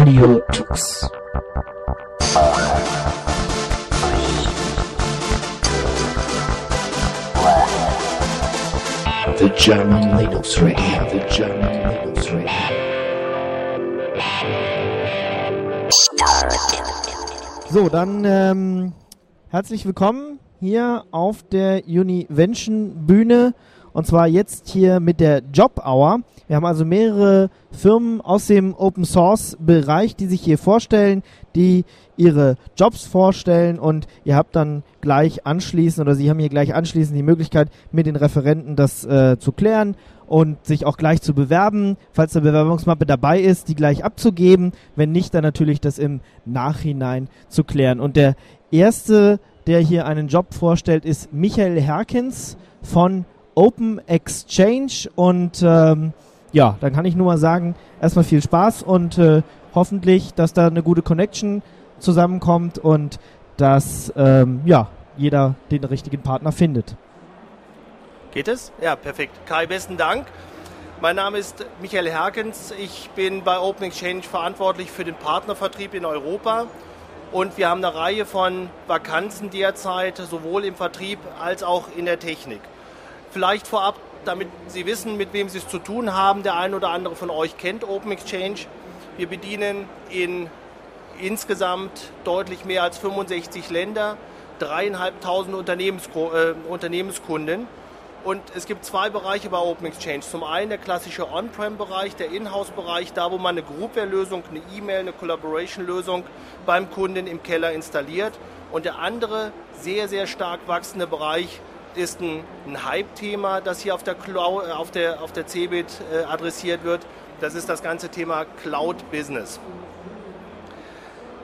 Radio Tux. The German Linux Radio, the German Linux Radio. So, dann ähm, herzlich willkommen hier auf der Univention Bühne und zwar jetzt hier mit der Job Hour. Wir haben also mehrere Firmen aus dem Open Source Bereich, die sich hier vorstellen, die ihre Jobs vorstellen und ihr habt dann gleich anschließend oder sie haben hier gleich anschließend die Möglichkeit, mit den Referenten das äh, zu klären und sich auch gleich zu bewerben, falls eine Bewerbungsmappe dabei ist, die gleich abzugeben, wenn nicht, dann natürlich das im Nachhinein zu klären. Und der erste, der hier einen Job vorstellt, ist Michael Herkens von Open Exchange und ähm, ja, dann kann ich nur mal sagen, erstmal viel Spaß und äh, hoffentlich, dass da eine gute Connection zusammenkommt und dass ähm, ja, jeder den richtigen Partner findet. Geht es? Ja, perfekt. Kai, besten Dank. Mein Name ist Michael Herkens. Ich bin bei Open Exchange verantwortlich für den Partnervertrieb in Europa. Und wir haben eine Reihe von Vakanzen derzeit, sowohl im Vertrieb als auch in der Technik. Vielleicht vorab damit Sie wissen, mit wem Sie es zu tun haben. Der ein oder andere von euch kennt Open Exchange. Wir bedienen in insgesamt deutlich mehr als 65 Länder, dreieinhalbtausend äh, Unternehmenskunden. Und es gibt zwei Bereiche bei Open Exchange. Zum einen der klassische On-Prem-Bereich, der Inhouse-Bereich, da wo man eine Groupware-Lösung, eine E-Mail, eine Collaboration-Lösung beim Kunden im Keller installiert. Und der andere sehr, sehr stark wachsende Bereich ist ein, ein Hype-Thema, das hier auf der, Cloud, äh, auf der, auf der CeBIT äh, adressiert wird. Das ist das ganze Thema Cloud-Business.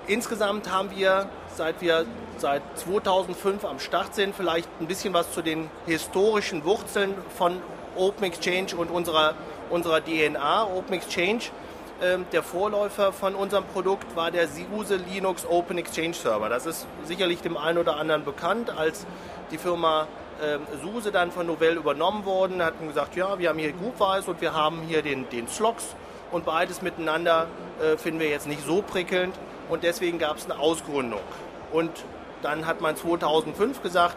Insgesamt haben wir, seit wir seit 2005 am Start sind, vielleicht ein bisschen was zu den historischen Wurzeln von Open Exchange und unserer, unserer DNA. Open Exchange, äh, der Vorläufer von unserem Produkt, war der SUSE Linux Open Exchange Server. Das ist sicherlich dem einen oder anderen bekannt als die Firma ähm, SUSE dann von Novell übernommen worden, hatten gesagt, ja, wir haben hier Groupwise und wir haben hier den, den Slox und beides miteinander äh, finden wir jetzt nicht so prickelnd und deswegen gab es eine Ausgründung. Und dann hat man 2005 gesagt,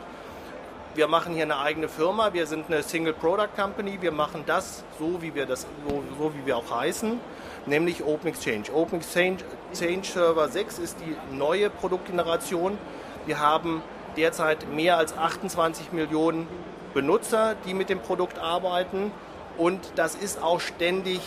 wir machen hier eine eigene Firma, wir sind eine Single Product Company, wir machen das so, wie wir das, so, so wie wir auch heißen, nämlich Open Exchange. Open Exchange, Exchange Server 6 ist die neue Produktgeneration. Wir haben derzeit mehr als 28 Millionen Benutzer, die mit dem Produkt arbeiten und das ist auch ständig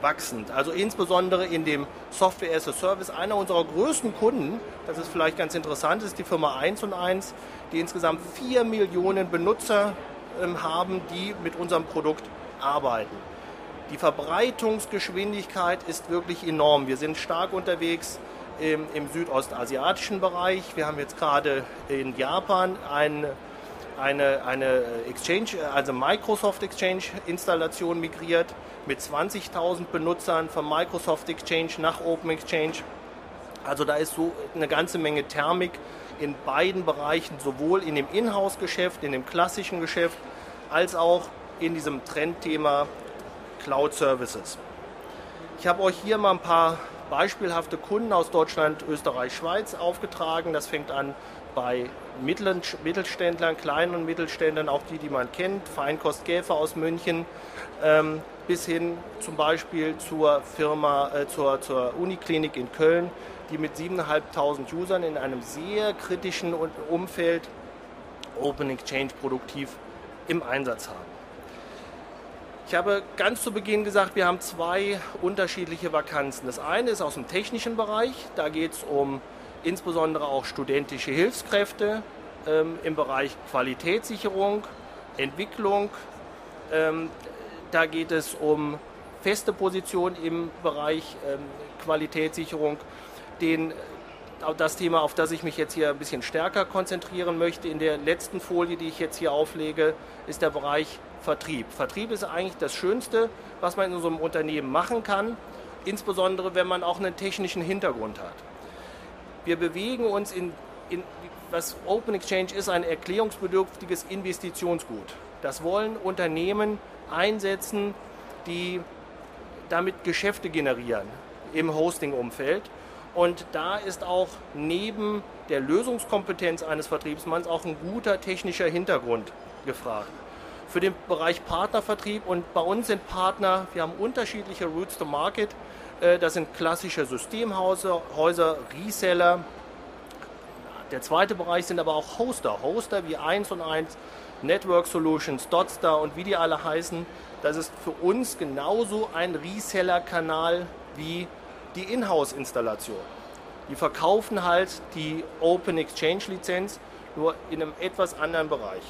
wachsend. Also insbesondere in dem Software as a Service. Einer unserer größten Kunden, das ist vielleicht ganz interessant, ist die Firma 1 und 1, die insgesamt 4 Millionen Benutzer ähm, haben, die mit unserem Produkt arbeiten. Die Verbreitungsgeschwindigkeit ist wirklich enorm. Wir sind stark unterwegs im, im südostasiatischen Bereich. Wir haben jetzt gerade in Japan ein, eine, eine Exchange, also Microsoft Exchange Installation migriert mit 20.000 Benutzern von Microsoft Exchange nach Open Exchange. Also da ist so eine ganze Menge Thermik in beiden Bereichen, sowohl in dem Inhouse-Geschäft, in dem klassischen Geschäft, als auch in diesem Trendthema Cloud Services. Ich habe euch hier mal ein paar beispielhafte Kunden aus Deutschland, Österreich, Schweiz aufgetragen. Das fängt an bei Mittelständlern, kleinen Mittelständlern, auch die, die man kennt, Feinkost Gäfer aus München, ähm, bis hin zum Beispiel zur Firma, äh, zur, zur Uniklinik in Köln, die mit 7.500 Usern in einem sehr kritischen Umfeld Open Exchange produktiv im Einsatz haben. Ich habe ganz zu Beginn gesagt, wir haben zwei unterschiedliche Vakanzen. Das eine ist aus dem technischen Bereich, da geht es um insbesondere auch studentische Hilfskräfte ähm, im Bereich Qualitätssicherung, Entwicklung. Ähm, da geht es um feste Positionen im Bereich ähm, Qualitätssicherung. Den, das Thema, auf das ich mich jetzt hier ein bisschen stärker konzentrieren möchte, in der letzten Folie, die ich jetzt hier auflege, ist der Bereich Vertrieb. Vertrieb ist eigentlich das Schönste, was man in so einem Unternehmen machen kann, insbesondere wenn man auch einen technischen Hintergrund hat. Wir bewegen uns in, in was Open Exchange ist, ein erklärungsbedürftiges Investitionsgut. Das wollen Unternehmen einsetzen, die damit Geschäfte generieren. im Hosting-Umfeld. Und da ist auch neben der Lösungskompetenz eines Vertriebsmanns auch ein guter technischer Hintergrund gefragt. Für den Bereich Partnervertrieb und bei uns sind Partner, wir haben unterschiedliche Routes to Market. Äh, das sind klassische Systemhäuser, Häuser, Reseller. Der zweite Bereich sind aber auch Hoster. Hoster wie 1 und 1, Network Solutions, Dotstar und wie die alle heißen. Das ist für uns genauso ein Reseller-Kanal wie die Inhouse-Installation. Die verkaufen halt die Open Exchange Lizenz nur in einem etwas anderen Bereich.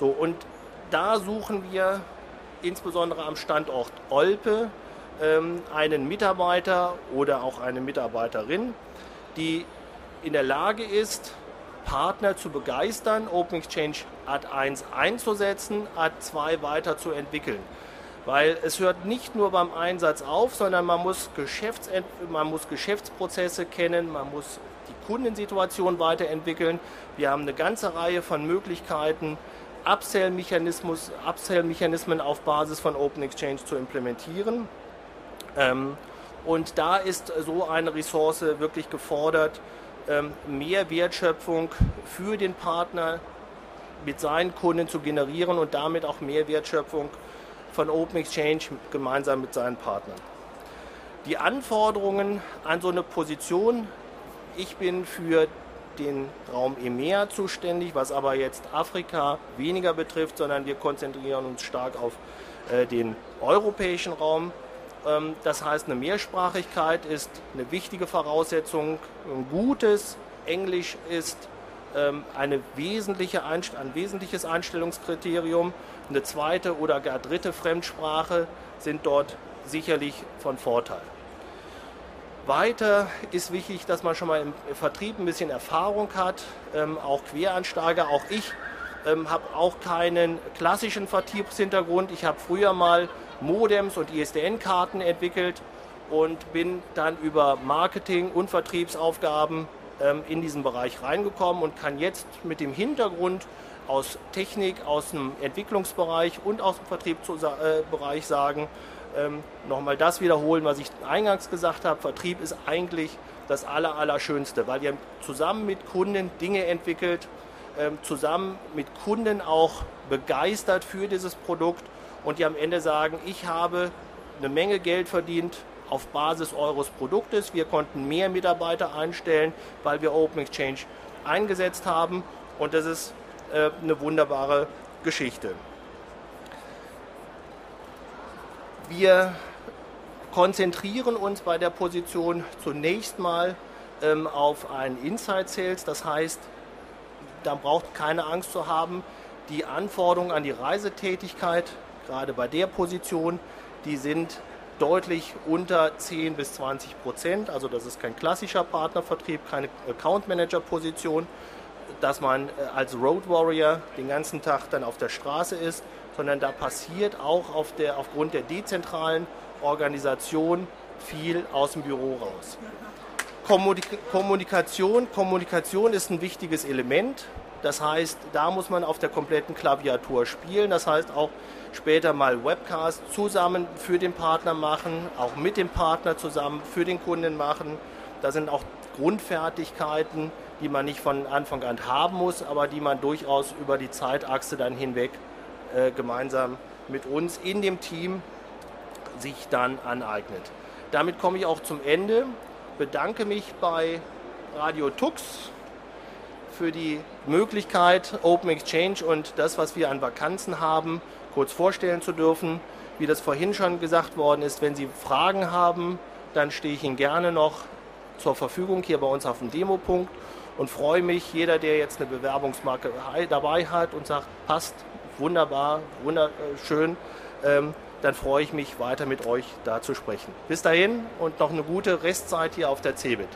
So, und da suchen wir insbesondere am Standort Olpe ähm, einen Mitarbeiter oder auch eine Mitarbeiterin, die in der Lage ist, Partner zu begeistern, Open Exchange Ad 1 einzusetzen, Ad 2 weiterzuentwickeln. Weil es hört nicht nur beim Einsatz auf, sondern man muss, Geschäfts man muss Geschäftsprozesse kennen, man muss die Kundensituation weiterentwickeln. Wir haben eine ganze Reihe von Möglichkeiten, Upsell-Mechanismen Upsell auf Basis von Open Exchange zu implementieren. Ähm, und da ist so eine Ressource wirklich gefordert, ähm, mehr Wertschöpfung für den Partner mit seinen Kunden zu generieren und damit auch mehr Wertschöpfung von Open Exchange gemeinsam mit seinen Partnern. Die Anforderungen an so eine Position, ich bin für den Raum EMEA zuständig, was aber jetzt Afrika weniger betrifft, sondern wir konzentrieren uns stark auf äh, den europäischen Raum. Ähm, das heißt, eine Mehrsprachigkeit ist eine wichtige Voraussetzung. Ein gutes Englisch ist ähm, eine wesentliche ein wesentliches Einstellungskriterium. Eine zweite oder gar dritte Fremdsprache sind dort sicherlich von Vorteil. Weiter ist wichtig, dass man schon mal im Vertrieb ein bisschen Erfahrung hat, ähm, auch Queransteiger, auch ich ähm, habe auch keinen klassischen Vertriebshintergrund. Ich habe früher mal Modems und ISDN-Karten entwickelt und bin dann über Marketing und Vertriebsaufgaben ähm, in diesen Bereich reingekommen und kann jetzt mit dem Hintergrund aus Technik, aus dem Entwicklungsbereich und aus dem Vertriebsbereich äh, sagen, ähm, nochmal das wiederholen, was ich eingangs gesagt habe. Vertrieb ist eigentlich das Aller, Allerschönste, weil ihr zusammen mit Kunden Dinge entwickelt, ähm, zusammen mit Kunden auch begeistert für dieses Produkt und die am Ende sagen, ich habe eine Menge Geld verdient auf Basis eures Produktes. Wir konnten mehr Mitarbeiter einstellen, weil wir Open Exchange eingesetzt haben und das ist äh, eine wunderbare Geschichte. Wir konzentrieren uns bei der Position zunächst mal ähm, auf einen Inside Sales. Das heißt, da braucht keine Angst zu haben, die Anforderungen an die Reisetätigkeit, gerade bei der Position, die sind deutlich unter 10 bis 20 Prozent. Also das ist kein klassischer Partnervertrieb, keine Account Manager Position, dass man äh, als Road Warrior den ganzen Tag dann auf der Straße ist, sondern da passiert auch auf der, aufgrund der dezentralen Organisation viel aus dem Büro raus. Kommunikation, Kommunikation ist ein wichtiges Element. Das heißt, da muss man auf der kompletten Klaviatur spielen. Das heißt auch später mal Webcast zusammen für den Partner machen, auch mit dem Partner zusammen für den Kunden machen. Da sind auch Grundfertigkeiten, die man nicht von Anfang an haben muss, aber die man durchaus über die Zeitachse dann hinweg äh, gemeinsam mit uns in dem Team sich dann aneignet. Damit komme ich auch zum Ende. Bedanke mich bei Radio Tux für die Möglichkeit, Open Exchange und das, was wir an Vakanzen haben, kurz vorstellen zu dürfen. Wie das vorhin schon gesagt worden ist, wenn Sie Fragen haben, dann stehe ich Ihnen gerne noch zur Verfügung hier bei uns auf dem Demopunkt und freue mich, jeder, der jetzt eine Bewerbungsmarke dabei hat und sagt, passt, wunderbar, wunderschön, ähm, dann freue ich mich weiter mit euch da zu sprechen. Bis dahin und noch eine gute Restzeit hier auf der CeBIT.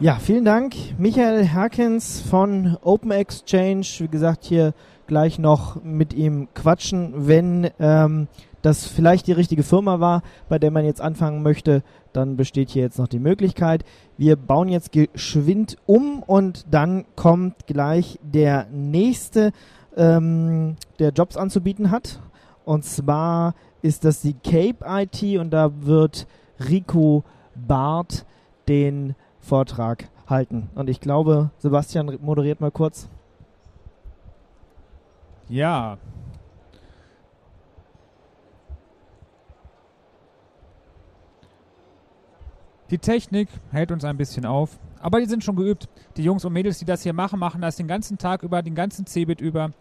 Ja, vielen Dank, Michael Herkens von Open Exchange. Wie gesagt, hier gleich noch mit ihm quatschen, wenn ähm, das vielleicht die richtige Firma war, bei der man jetzt anfangen möchte, dann besteht hier jetzt noch die Möglichkeit. Wir bauen jetzt geschwind um und dann kommt gleich der nächste, ähm, der Jobs anzubieten hat. Und zwar ist das die Cape IT und da wird Rico Barth den Vortrag halten. Und ich glaube, Sebastian moderiert mal kurz. Ja. Die Technik hält uns ein bisschen auf, aber die sind schon geübt. Die Jungs und Mädels, die das hier machen, machen das den ganzen Tag über, den ganzen Cebit über,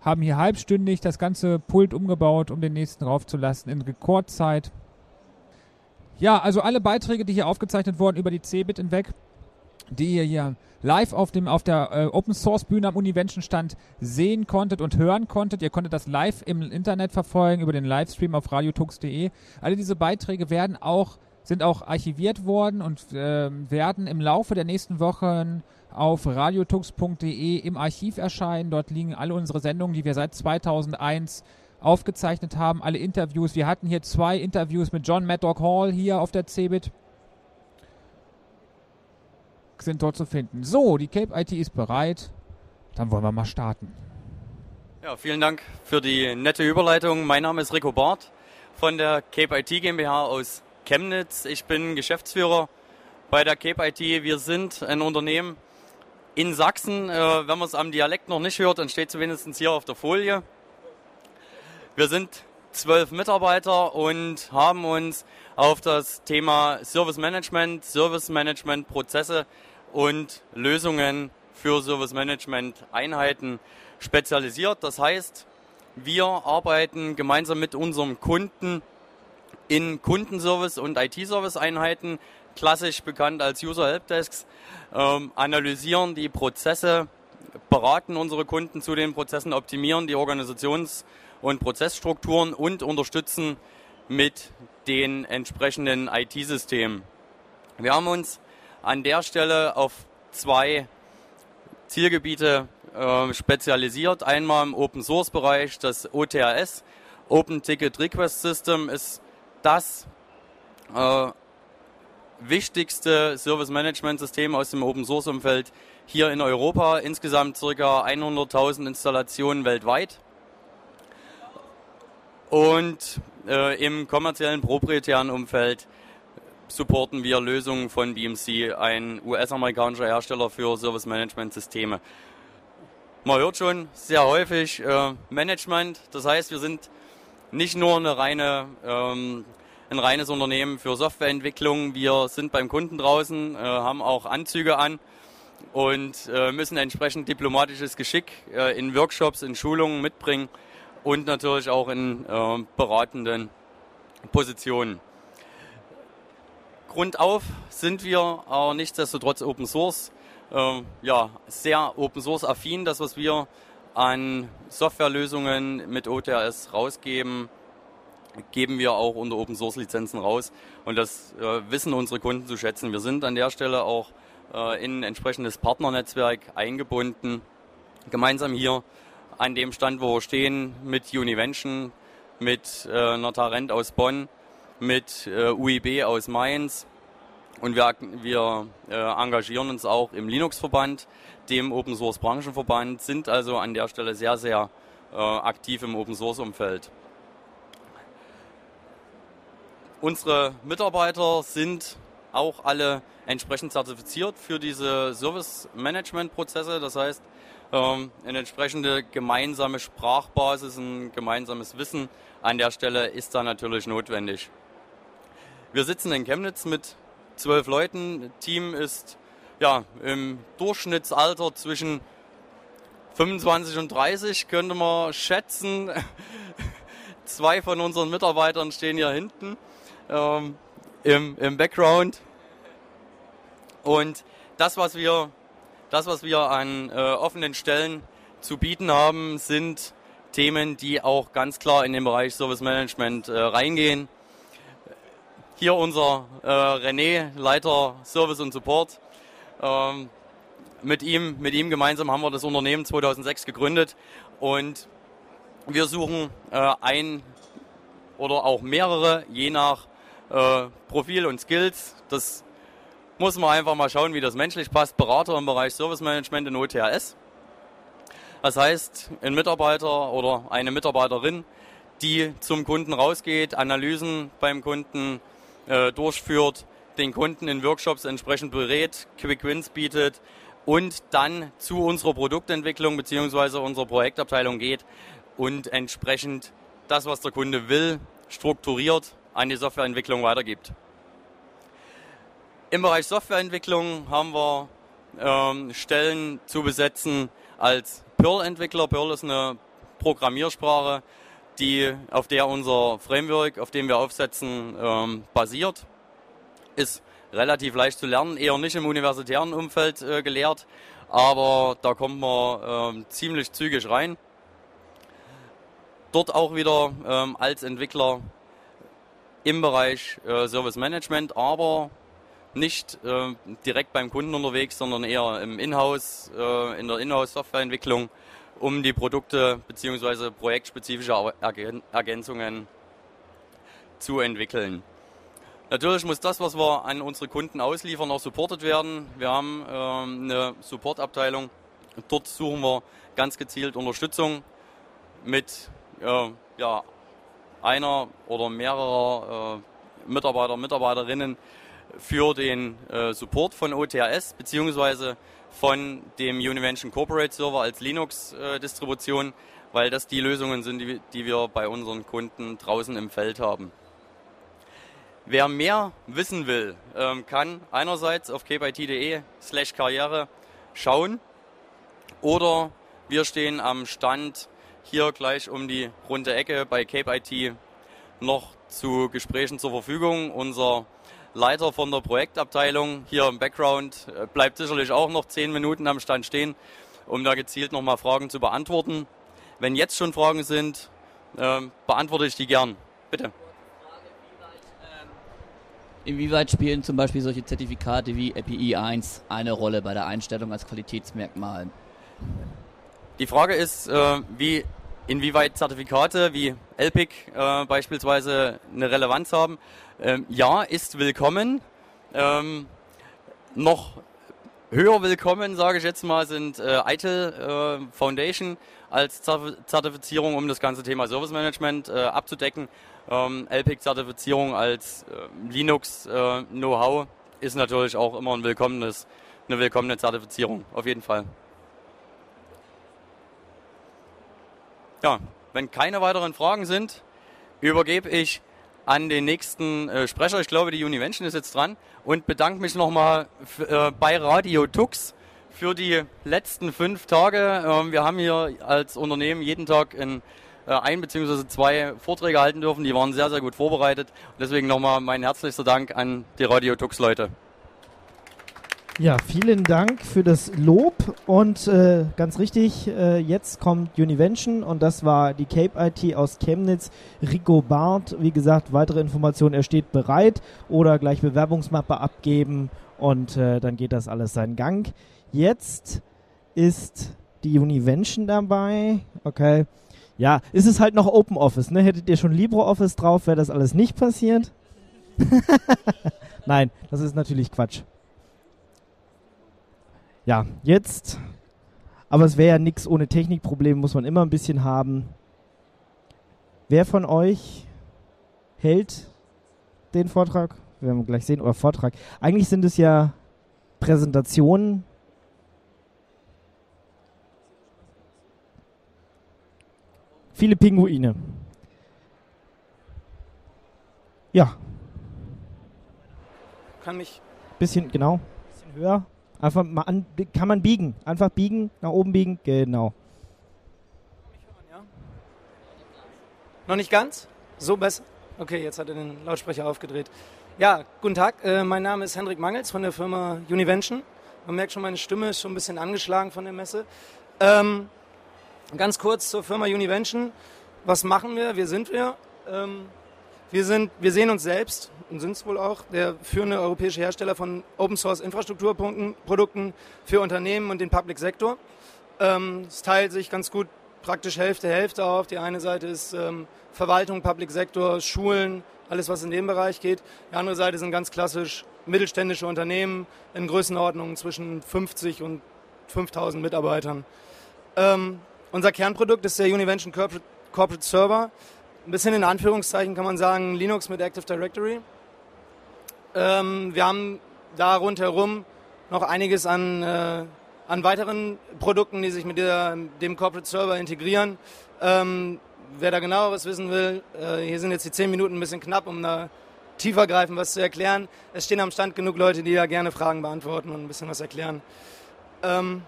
haben hier halbstündig das ganze Pult umgebaut, um den nächsten raufzulassen in Rekordzeit. Ja, also alle Beiträge, die hier aufgezeichnet wurden über die Cebit hinweg, die ihr hier live auf, dem, auf der äh, Open Source Bühne am Univention stand sehen konntet und hören konntet. Ihr konntet das live im Internet verfolgen über den Livestream auf radiotux.de. Alle diese Beiträge werden auch, sind auch archiviert worden und äh, werden im Laufe der nächsten Wochen auf radiotux.de im Archiv erscheinen. Dort liegen alle unsere Sendungen, die wir seit 2001 aufgezeichnet haben, alle Interviews. Wir hatten hier zwei Interviews mit John Maddock Hall hier auf der CeBIT sind dort zu finden. So, die Cape IT ist bereit. Dann wollen wir mal starten. Ja, vielen Dank für die nette Überleitung. Mein Name ist Rico Barth von der Cape IT GmbH aus Chemnitz. Ich bin Geschäftsführer bei der Cape IT. Wir sind ein Unternehmen in Sachsen. Äh, wenn man es am Dialekt noch nicht hört, dann steht es wenigstens hier auf der Folie. Wir sind zwölf Mitarbeiter und haben uns auf das Thema Service Management, Service Management Prozesse und Lösungen für Service Management Einheiten spezialisiert. Das heißt, wir arbeiten gemeinsam mit unserem Kunden in Kundenservice und IT-Service Einheiten, klassisch bekannt als User Helpdesks, ähm, analysieren die Prozesse, beraten unsere Kunden zu den Prozessen, optimieren die Organisations- und Prozessstrukturen und unterstützen mit den entsprechenden IT-Systemen. Wir haben uns an der Stelle auf zwei Zielgebiete äh, spezialisiert. Einmal im Open Source Bereich das OTRS, Open Ticket Request System, ist das äh, wichtigste Service Management System aus dem Open Source Umfeld hier in Europa. Insgesamt ca. 100.000 Installationen weltweit. Und äh, im kommerziellen proprietären Umfeld supporten wir Lösungen von BMC, ein US-amerikanischer Hersteller für Service Management Systeme. Man hört schon sehr häufig äh, Management, das heißt, wir sind nicht nur eine reine, ähm, ein reines Unternehmen für Softwareentwicklung, wir sind beim Kunden draußen, äh, haben auch Anzüge an und äh, müssen entsprechend diplomatisches Geschick äh, in Workshops, in Schulungen mitbringen und natürlich auch in äh, beratenden Positionen. Grundauf sind wir aber nichtsdestotrotz Open Source, äh, ja, sehr Open Source affin. Das, was wir an Softwarelösungen mit OTRS rausgeben, geben wir auch unter Open Source Lizenzen raus. Und das äh, wissen unsere Kunden zu schätzen. Wir sind an der Stelle auch äh, in ein entsprechendes Partnernetzwerk eingebunden, gemeinsam hier an dem Stand, wo wir stehen, mit Univention, mit äh, Notarent aus Bonn, mit äh, UIB aus Mainz. Und wir, wir äh, engagieren uns auch im Linux-Verband, dem Open Source Branchenverband, sind also an der Stelle sehr, sehr äh, aktiv im Open Source Umfeld. Unsere Mitarbeiter sind auch alle entsprechend zertifiziert für diese Service Management Prozesse. Das heißt, ähm, eine entsprechende gemeinsame Sprachbasis, ein gemeinsames Wissen an der Stelle ist da natürlich notwendig. Wir sitzen in Chemnitz mit zwölf Leuten. Team ist ja im Durchschnittsalter zwischen 25 und 30 könnte man schätzen. Zwei von unseren Mitarbeitern stehen hier hinten ähm, im, im Background. Und das, was wir das, was wir an äh, offenen Stellen zu bieten haben, sind Themen, die auch ganz klar in den Bereich Service Management äh, reingehen. Hier unser äh, René, Leiter Service und Support. Ähm, mit, ihm, mit ihm gemeinsam haben wir das Unternehmen 2006 gegründet und wir suchen äh, ein oder auch mehrere, je nach äh, Profil und Skills. Das muss man einfach mal schauen, wie das menschlich passt. Berater im Bereich Service Management in OTRS. Das heißt, ein Mitarbeiter oder eine Mitarbeiterin, die zum Kunden rausgeht, Analysen beim Kunden äh, durchführt, den Kunden in Workshops entsprechend berät, Quick Wins bietet und dann zu unserer Produktentwicklung bzw. unserer Projektabteilung geht und entsprechend das, was der Kunde will, strukturiert an die Softwareentwicklung weitergibt. Im Bereich Softwareentwicklung haben wir ähm, Stellen zu besetzen als Perl-Entwickler. Perl ist eine Programmiersprache, die, auf der unser Framework, auf dem wir aufsetzen, ähm, basiert. Ist relativ leicht zu lernen, eher nicht im universitären Umfeld äh, gelehrt, aber da kommt man äh, ziemlich zügig rein. Dort auch wieder ähm, als Entwickler im Bereich äh, Service Management, aber nicht äh, direkt beim Kunden unterwegs, sondern eher im Inhouse, äh, in der Inhouse-Softwareentwicklung, um die Produkte bzw. projektspezifische Ergänzungen zu entwickeln. Natürlich muss das, was wir an unsere Kunden ausliefern, auch supportet werden. Wir haben ähm, eine Supportabteilung. Dort suchen wir ganz gezielt Unterstützung mit äh, ja, einer oder mehrerer äh, Mitarbeiter, Mitarbeiterinnen für den äh, Support von OTRS beziehungsweise von dem Univention Corporate Server als Linux-Distribution, weil das die Lösungen sind, die, die wir bei unseren Kunden draußen im Feld haben. Wer mehr wissen will, ähm, kann einerseits auf kpit.de slash karriere schauen oder wir stehen am Stand hier gleich um die runde Ecke bei Cape IT noch zu Gesprächen zur Verfügung. Unser Leiter von der Projektabteilung hier im Background äh, bleibt sicherlich auch noch zehn Minuten am Stand stehen, um da gezielt nochmal Fragen zu beantworten. Wenn jetzt schon Fragen sind, äh, beantworte ich die gern. Bitte. Inwieweit spielen zum Beispiel solche Zertifikate wie API 1 eine Rolle bei der Einstellung als Qualitätsmerkmal? Die Frage ist, äh, wie, inwieweit Zertifikate wie LPIC äh, beispielsweise eine Relevanz haben. Ähm, ja, ist willkommen. Ähm, noch höher willkommen, sage ich jetzt mal, sind äh, ITIL äh, Foundation als Zertifizierung, um das ganze Thema Service Management äh, abzudecken. Ähm, LPIC-Zertifizierung als äh, Linux-Know-how äh, ist natürlich auch immer ein willkommenes, eine willkommene Zertifizierung, auf jeden Fall. Ja, wenn keine weiteren Fragen sind, übergebe ich an den nächsten äh, Sprecher. Ich glaube, die Univention ist jetzt dran und bedanke mich nochmal äh, bei Radio Tux für die letzten fünf Tage. Ähm, wir haben hier als Unternehmen jeden Tag ein äh, bzw. zwei Vorträge halten dürfen. Die waren sehr, sehr gut vorbereitet. Deswegen nochmal mein herzlichster Dank an die Radio Tux Leute. Ja, vielen Dank für das Lob und äh, ganz richtig, äh, jetzt kommt Univention und das war die Cape IT aus Chemnitz, Rico Barth. Wie gesagt, weitere Informationen, er steht bereit oder gleich Bewerbungsmappe abgeben und äh, dann geht das alles seinen Gang. Jetzt ist die Univention dabei, okay. Ja, ist es halt noch Open Office, ne? Hättet ihr schon LibreOffice drauf, wäre das alles nicht passiert. Nein, das ist natürlich Quatsch. Ja, jetzt. Aber es wäre ja nichts ohne Technikprobleme, muss man immer ein bisschen haben. Wer von euch hält den Vortrag? Wir werden gleich sehen, oder Vortrag. Eigentlich sind es ja Präsentationen Viele Pinguine. Ja. Kann mich. Bisschen, genau. Bisschen höher. Einfach mal an, kann man biegen. Einfach biegen, nach oben biegen, genau. Noch nicht ganz? So besser? Okay, jetzt hat er den Lautsprecher aufgedreht. Ja, guten Tag. Äh, mein Name ist Hendrik Mangels von der Firma Univention. Man merkt schon, meine Stimme ist schon ein bisschen angeschlagen von der Messe. Ähm, Ganz kurz zur Firma Univention. Was machen wir? Wer sind wir? Ähm, wir, sind, wir sehen uns selbst und sind es wohl auch der führende europäische Hersteller von Open Source Infrastrukturprodukten für Unternehmen und den Public Sektor. Ähm, es teilt sich ganz gut praktisch Hälfte Hälfte auf. Die eine Seite ist ähm, Verwaltung, Public Sektor, Schulen, alles was in dem Bereich geht. Die andere Seite sind ganz klassisch mittelständische Unternehmen in Größenordnungen zwischen 50 und 5000 Mitarbeitern. Ähm, unser Kernprodukt ist der Univention Corporate Server. Ein bisschen in Anführungszeichen kann man sagen Linux mit Active Directory. Ähm, wir haben da rundherum noch einiges an, äh, an weiteren Produkten, die sich mit der, dem Corporate Server integrieren. Ähm, wer da genaueres wissen will, äh, hier sind jetzt die zehn Minuten ein bisschen knapp, um da tiefergreifend was zu erklären. Es stehen am Stand genug Leute, die da gerne Fragen beantworten und ein bisschen was erklären. Ähm,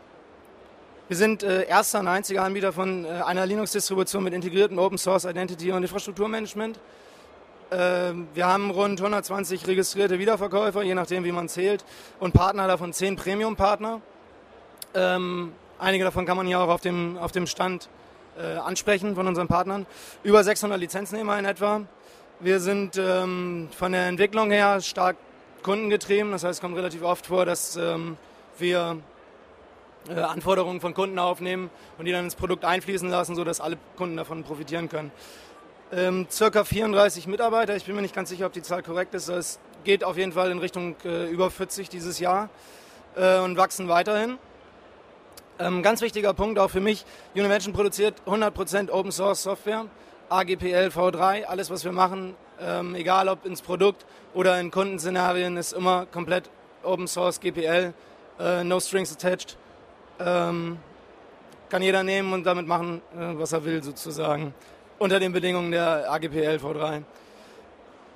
wir sind äh, erster und einziger Anbieter von äh, einer Linux-Distribution mit integriertem Open Source Identity und Infrastrukturmanagement. Äh, wir haben rund 120 registrierte Wiederverkäufer, je nachdem wie man zählt, und Partner davon 10 Premium-Partner. Ähm, einige davon kann man hier auch auf dem, auf dem Stand äh, ansprechen von unseren Partnern. Über 600 Lizenznehmer in etwa. Wir sind ähm, von der Entwicklung her stark kundengetrieben. Das heißt, es kommt relativ oft vor, dass ähm, wir Anforderungen von Kunden aufnehmen und die dann ins Produkt einfließen lassen, sodass alle Kunden davon profitieren können. Ähm, circa 34 Mitarbeiter, ich bin mir nicht ganz sicher, ob die Zahl korrekt ist. Es geht auf jeden Fall in Richtung äh, über 40 dieses Jahr äh, und wachsen weiterhin. Ähm, ganz wichtiger Punkt auch für mich, Univention produziert 100% Open Source Software, AGPL V3, alles was wir machen, ähm, egal ob ins Produkt oder in Kundenszenarien, ist immer komplett Open Source GPL, äh, no strings attached. Ähm, kann jeder nehmen und damit machen, äh, was er will, sozusagen. Unter den Bedingungen der AGPL V3.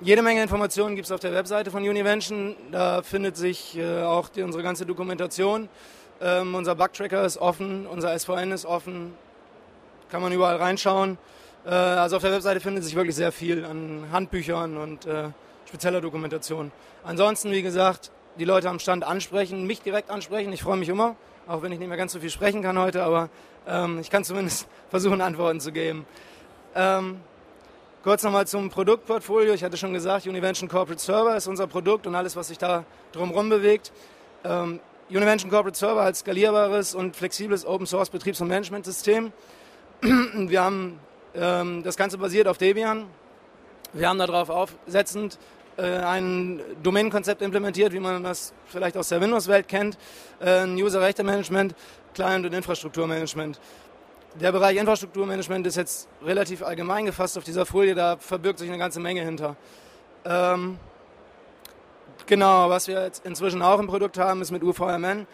Jede Menge Informationen gibt es auf der Webseite von Univention. Da findet sich äh, auch die, unsere ganze Dokumentation. Ähm, unser Bugtracker ist offen, unser SVN ist offen. Kann man überall reinschauen. Äh, also auf der Webseite findet sich wirklich sehr viel an Handbüchern und äh, spezieller Dokumentation. Ansonsten, wie gesagt, die Leute am Stand ansprechen, mich direkt ansprechen. Ich freue mich immer auch wenn ich nicht mehr ganz so viel sprechen kann heute, aber ähm, ich kann zumindest versuchen, Antworten zu geben. Ähm, kurz nochmal zum Produktportfolio. Ich hatte schon gesagt, Univention Corporate Server ist unser Produkt und alles, was sich da drumherum bewegt. Ähm, Univention Corporate Server als skalierbares und flexibles Open Source Betriebs- und Managementsystem. Wir haben ähm, das Ganze basiert auf Debian. Wir haben darauf aufsetzend ein Domain-Konzept implementiert, wie man das vielleicht aus der Windows-Welt kennt, äh, ein User-Rechte-Management, Client- und Infrastrukturmanagement. Der Bereich Infrastrukturmanagement ist jetzt relativ allgemein gefasst auf dieser Folie, da verbirgt sich eine ganze Menge hinter. Ähm, genau, was wir jetzt inzwischen auch im Produkt haben, ist mit UVMN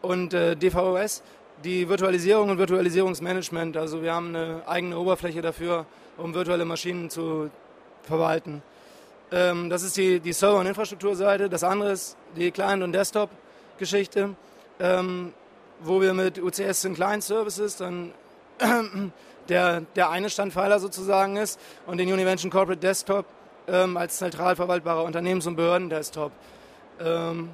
und äh, DVOS die Virtualisierung und Virtualisierungsmanagement. Also wir haben eine eigene Oberfläche dafür, um virtuelle Maschinen zu verwalten. Ähm, das ist die, die Server- und Infrastrukturseite. Das andere ist die Client- und Desktop-Geschichte, ähm, wo wir mit UCS sind Client Services dann der, der eine Standpfeiler sozusagen ist und den Univention Corporate Desktop ähm, als zentral verwaltbarer Unternehmens- und Behörden-Desktop. Ähm,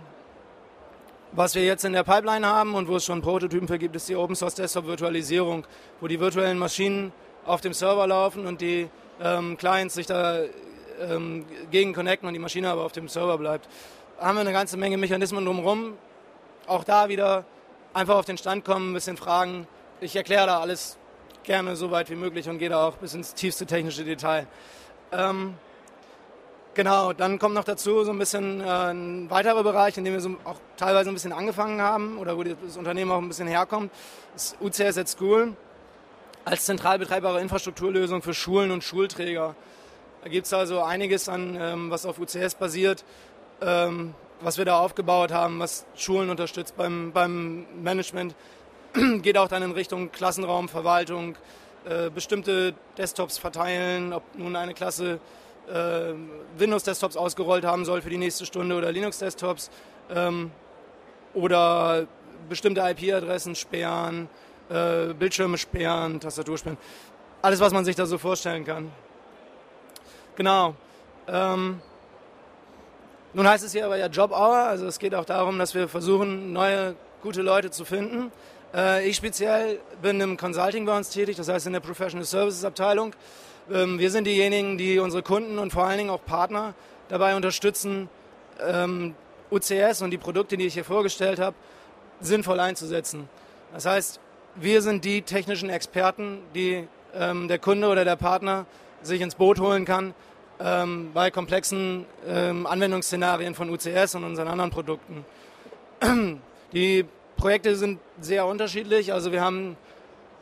was wir jetzt in der Pipeline haben und wo es schon Prototypen für gibt, ist die Open Source Desktop Virtualisierung, wo die virtuellen Maschinen auf dem Server laufen und die ähm, Clients sich da ähm, gegen connecten und die Maschine aber auf dem Server bleibt. Da haben wir eine ganze Menge Mechanismen drumherum. Auch da wieder einfach auf den Stand kommen, ein bisschen fragen. Ich erkläre da alles gerne so weit wie möglich und gehe da auch bis ins tiefste technische Detail. Ähm, genau, dann kommt noch dazu so ein bisschen äh, ein weiterer Bereich, in dem wir so auch teilweise ein bisschen angefangen haben oder wo das Unternehmen auch ein bisschen herkommt, das UCS at School als zentral betreibbare Infrastrukturlösung für Schulen und Schulträger. Da gibt es also einiges an, ähm, was auf UCS basiert, ähm, was wir da aufgebaut haben, was Schulen unterstützt beim, beim Management. Geht auch dann in Richtung Klassenraumverwaltung, äh, bestimmte Desktops verteilen, ob nun eine Klasse äh, Windows-Desktops ausgerollt haben soll für die nächste Stunde oder Linux-Desktops ähm, oder bestimmte IP-Adressen sperren, äh, Bildschirme sperren, Tastatur sperren. Alles, was man sich da so vorstellen kann. Genau. Ähm, nun heißt es hier aber ja Job Hour, also es geht auch darum, dass wir versuchen, neue, gute Leute zu finden. Äh, ich speziell bin im Consulting bei uns tätig, das heißt in der Professional Services Abteilung. Ähm, wir sind diejenigen, die unsere Kunden und vor allen Dingen auch Partner dabei unterstützen, ähm, UCS und die Produkte, die ich hier vorgestellt habe, sinnvoll einzusetzen. Das heißt, wir sind die technischen Experten, die ähm, der Kunde oder der Partner sich ins Boot holen kann, ähm, bei komplexen ähm, Anwendungsszenarien von UCS und unseren anderen Produkten. Die Projekte sind sehr unterschiedlich. Also wir haben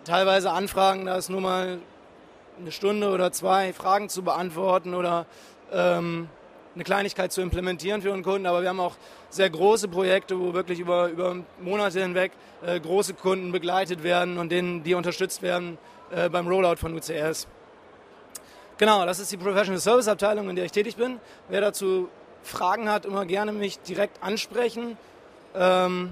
teilweise Anfragen, da ist nur mal eine Stunde oder zwei Fragen zu beantworten oder ähm, eine Kleinigkeit zu implementieren für einen Kunden, aber wir haben auch sehr große Projekte, wo wirklich über, über Monate hinweg äh, große Kunden begleitet werden und denen die unterstützt werden äh, beim Rollout von UCS. Genau, das ist die Professional Service Abteilung, in der ich tätig bin. Wer dazu Fragen hat, immer gerne mich direkt ansprechen. Ähm,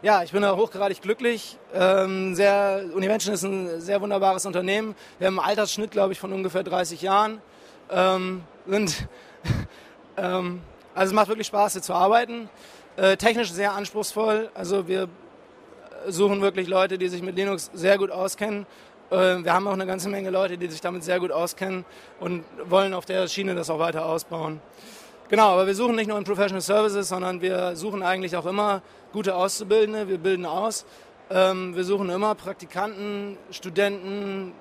ja, ich bin da hochgradig glücklich. Ähm, sehr, Univention ist ein sehr wunderbares Unternehmen. Wir haben einen Altersschnitt, glaube ich, von ungefähr 30 Jahren. Ähm, sind, ähm, also es macht wirklich Spaß, hier zu arbeiten. Äh, technisch sehr anspruchsvoll. Also wir suchen wirklich Leute, die sich mit Linux sehr gut auskennen. Äh, wir haben auch eine ganze Menge Leute, die sich damit sehr gut auskennen und wollen auf der Schiene das auch weiter ausbauen. Genau, aber wir suchen nicht nur in Professional Services, sondern wir suchen eigentlich auch immer gute Auszubildende. Wir bilden aus. Ähm, wir suchen immer Praktikanten, Studenten,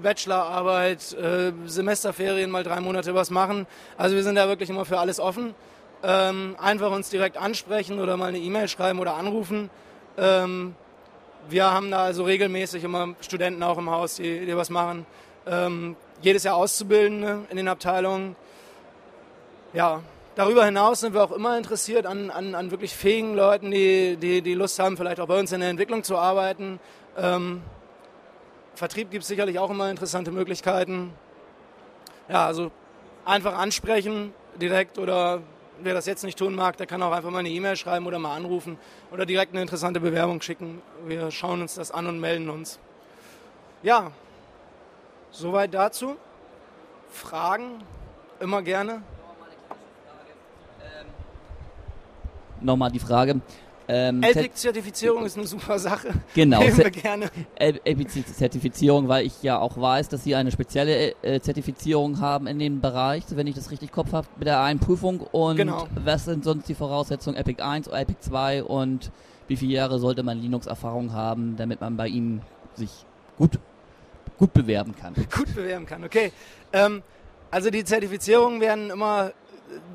Bachelorarbeit, äh, Semesterferien, mal drei Monate was machen. Also wir sind da wirklich immer für alles offen. Ähm, einfach uns direkt ansprechen oder mal eine E-Mail schreiben oder anrufen. Ähm, wir haben da also regelmäßig immer Studenten auch im Haus, die, die was machen. Ähm, jedes Jahr Auszubildende in den Abteilungen ja, darüber hinaus sind wir auch immer interessiert an, an, an wirklich fähigen Leuten, die, die, die Lust haben, vielleicht auch bei uns in der Entwicklung zu arbeiten. Ähm, Vertrieb gibt es sicherlich auch immer interessante Möglichkeiten. Ja, also einfach ansprechen direkt oder wer das jetzt nicht tun mag, der kann auch einfach mal eine E-Mail schreiben oder mal anrufen oder direkt eine interessante Bewerbung schicken. Wir schauen uns das an und melden uns. Ja, soweit dazu. Fragen immer gerne. nochmal die Frage. Ähm, LPIC-Zertifizierung ist eine super Sache. Genau. Nehmen wir gerne. LPIC-Zertifizierung, weil ich ja auch weiß, dass Sie eine spezielle äh, Zertifizierung haben in dem Bereich, wenn ich das richtig Kopf habe, mit der einen Prüfung. Und genau. was sind sonst die Voraussetzungen Epic 1 oder Epic 2 und wie viele Jahre sollte man Linux-Erfahrung haben, damit man bei Ihnen sich gut, gut bewerben kann? Gut bewerben kann, okay. Ähm, also die Zertifizierungen werden immer